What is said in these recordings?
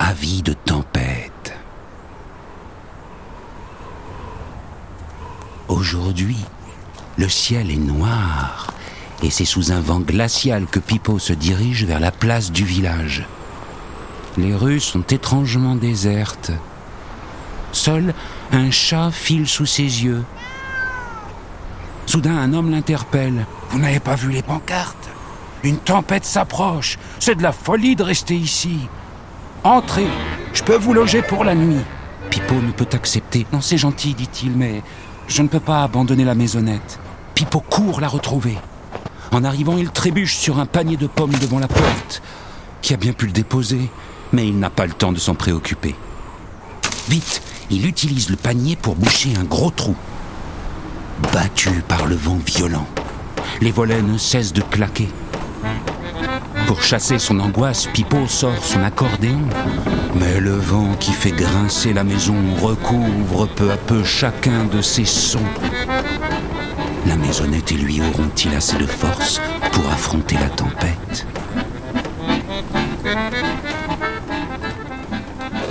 avis de tempête. Aujourd'hui, le ciel est noir et c'est sous un vent glacial que Pipo se dirige vers la place du village. Les rues sont étrangement désertes. Seul un chat file sous ses yeux. Soudain, un homme l'interpelle. Vous n'avez pas vu les pancartes? Une tempête s'approche. C'est de la folie de rester ici. Entrez, je peux vous loger pour la nuit. Pipo ne peut accepter. Non, c'est gentil, dit-il, mais je ne peux pas abandonner la maisonnette. Pipo court la retrouver. En arrivant, il trébuche sur un panier de pommes devant la porte. Qui a bien pu le déposer, mais il n'a pas le temps de s'en préoccuper. Vite, il utilise le panier pour boucher un gros trou. Battu par le vent violent, les volets ne cessent de claquer. Pour chasser son angoisse, Pipo sort son accordéon. Mais le vent qui fait grincer la maison recouvre peu à peu chacun de ses sons. La maisonnette et lui auront-ils assez de force pour affronter la tempête?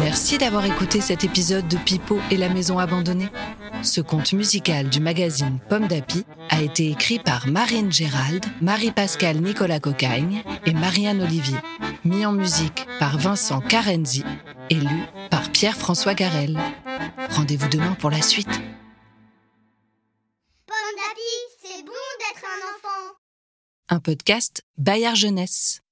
Merci d'avoir écouté cet épisode de Pipo et la maison abandonnée. Ce conte musical du magazine Pomme d'Api a été écrit par Marine Gérald, Marie-Pascale Nicolas Cocagne et Marianne Olivier. Mis en musique par Vincent Carenzi et lu par Pierre-François Garel. Rendez-vous demain pour la suite. Pomme d'api, c'est bon d'être un enfant. Un podcast Bayard Jeunesse.